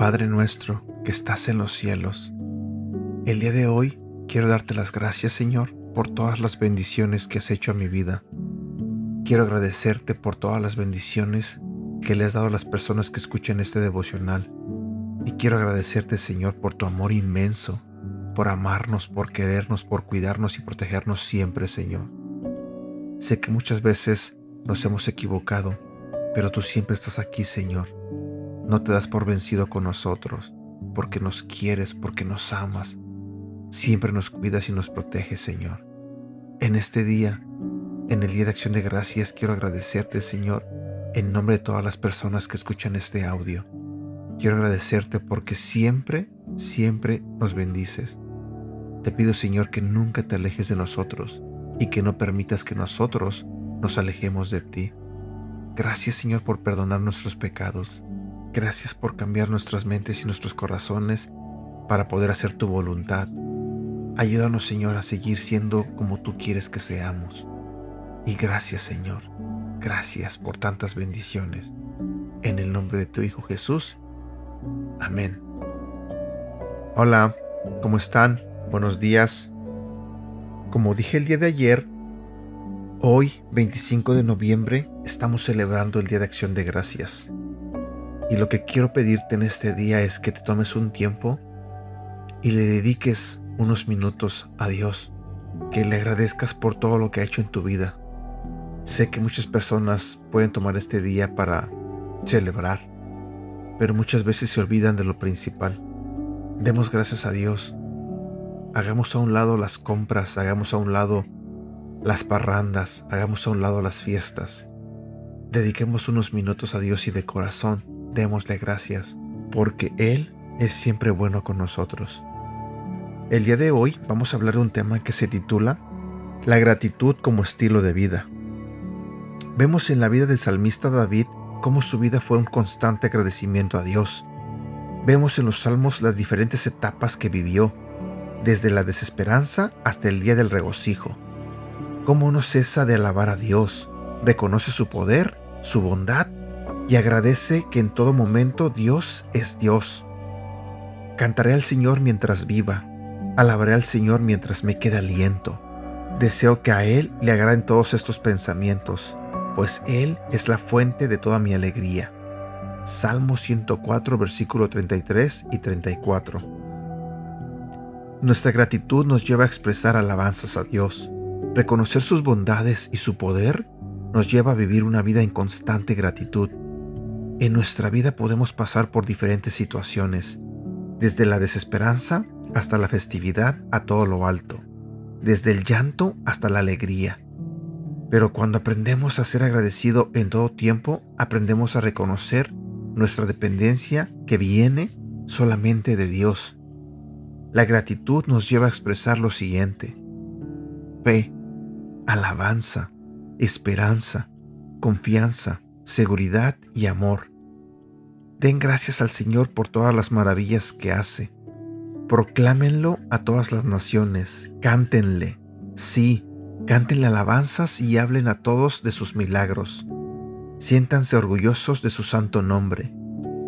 Padre nuestro que estás en los cielos, el día de hoy quiero darte las gracias Señor por todas las bendiciones que has hecho a mi vida. Quiero agradecerte por todas las bendiciones que le has dado a las personas que escuchan este devocional. Y quiero agradecerte Señor por tu amor inmenso, por amarnos, por querernos, por cuidarnos y protegernos siempre Señor. Sé que muchas veces nos hemos equivocado, pero tú siempre estás aquí Señor no te das por vencido con nosotros, porque nos quieres, porque nos amas. Siempre nos cuidas y nos proteges, Señor. En este día, en el Día de Acción de Gracias, quiero agradecerte, Señor, en nombre de todas las personas que escuchan este audio. Quiero agradecerte porque siempre, siempre nos bendices. Te pido, Señor, que nunca te alejes de nosotros y que no permitas que nosotros nos alejemos de ti. Gracias, Señor, por perdonar nuestros pecados. Gracias por cambiar nuestras mentes y nuestros corazones para poder hacer tu voluntad. Ayúdanos, Señor, a seguir siendo como tú quieres que seamos. Y gracias, Señor. Gracias por tantas bendiciones. En el nombre de tu Hijo Jesús. Amén. Hola, ¿cómo están? Buenos días. Como dije el día de ayer, hoy, 25 de noviembre, estamos celebrando el Día de Acción de Gracias. Y lo que quiero pedirte en este día es que te tomes un tiempo y le dediques unos minutos a Dios, que le agradezcas por todo lo que ha hecho en tu vida. Sé que muchas personas pueden tomar este día para celebrar, pero muchas veces se olvidan de lo principal. Demos gracias a Dios. Hagamos a un lado las compras, hagamos a un lado las parrandas, hagamos a un lado las fiestas. Dediquemos unos minutos a Dios y de corazón démosle gracias, porque Él es siempre bueno con nosotros. El día de hoy vamos a hablar de un tema que se titula La gratitud como estilo de vida. Vemos en la vida del salmista David cómo su vida fue un constante agradecimiento a Dios. Vemos en los salmos las diferentes etapas que vivió, desde la desesperanza hasta el día del regocijo. Cómo no cesa de alabar a Dios, reconoce su poder, su bondad y agradece que en todo momento Dios es Dios. Cantaré al Señor mientras viva, alabaré al Señor mientras me quede aliento. Deseo que a Él le agraden todos estos pensamientos, pues Él es la fuente de toda mi alegría. Salmo 104, versículo 33 y 34. Nuestra gratitud nos lleva a expresar alabanzas a Dios. Reconocer sus bondades y su poder nos lleva a vivir una vida en constante gratitud. En nuestra vida podemos pasar por diferentes situaciones, desde la desesperanza hasta la festividad a todo lo alto, desde el llanto hasta la alegría. Pero cuando aprendemos a ser agradecido en todo tiempo, aprendemos a reconocer nuestra dependencia que viene solamente de Dios. La gratitud nos lleva a expresar lo siguiente. Fe, alabanza, esperanza, confianza, seguridad y amor. Den gracias al Señor por todas las maravillas que hace. Proclámenlo a todas las naciones, cántenle. Sí, cántenle alabanzas y hablen a todos de sus milagros. Siéntanse orgullosos de su santo nombre.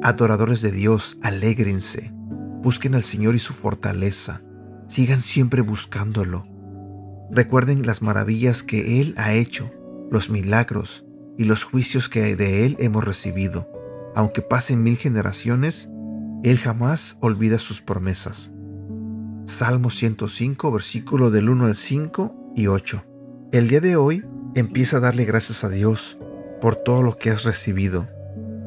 Adoradores de Dios, alégrense. Busquen al Señor y su fortaleza. Sigan siempre buscándolo. Recuerden las maravillas que Él ha hecho, los milagros y los juicios que de Él hemos recibido aunque pasen mil generaciones, Él jamás olvida sus promesas. Salmo 105, versículo del 1 al 5 y 8. El día de hoy empieza a darle gracias a Dios por todo lo que has recibido.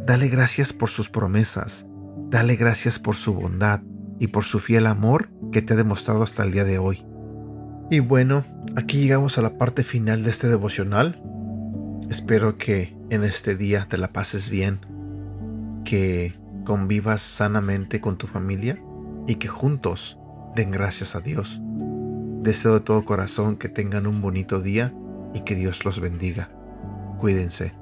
Dale gracias por sus promesas. Dale gracias por su bondad y por su fiel amor que te ha demostrado hasta el día de hoy. Y bueno, aquí llegamos a la parte final de este devocional. Espero que en este día te la pases bien que convivas sanamente con tu familia y que juntos den gracias a Dios. Deseo de todo corazón que tengan un bonito día y que Dios los bendiga. Cuídense.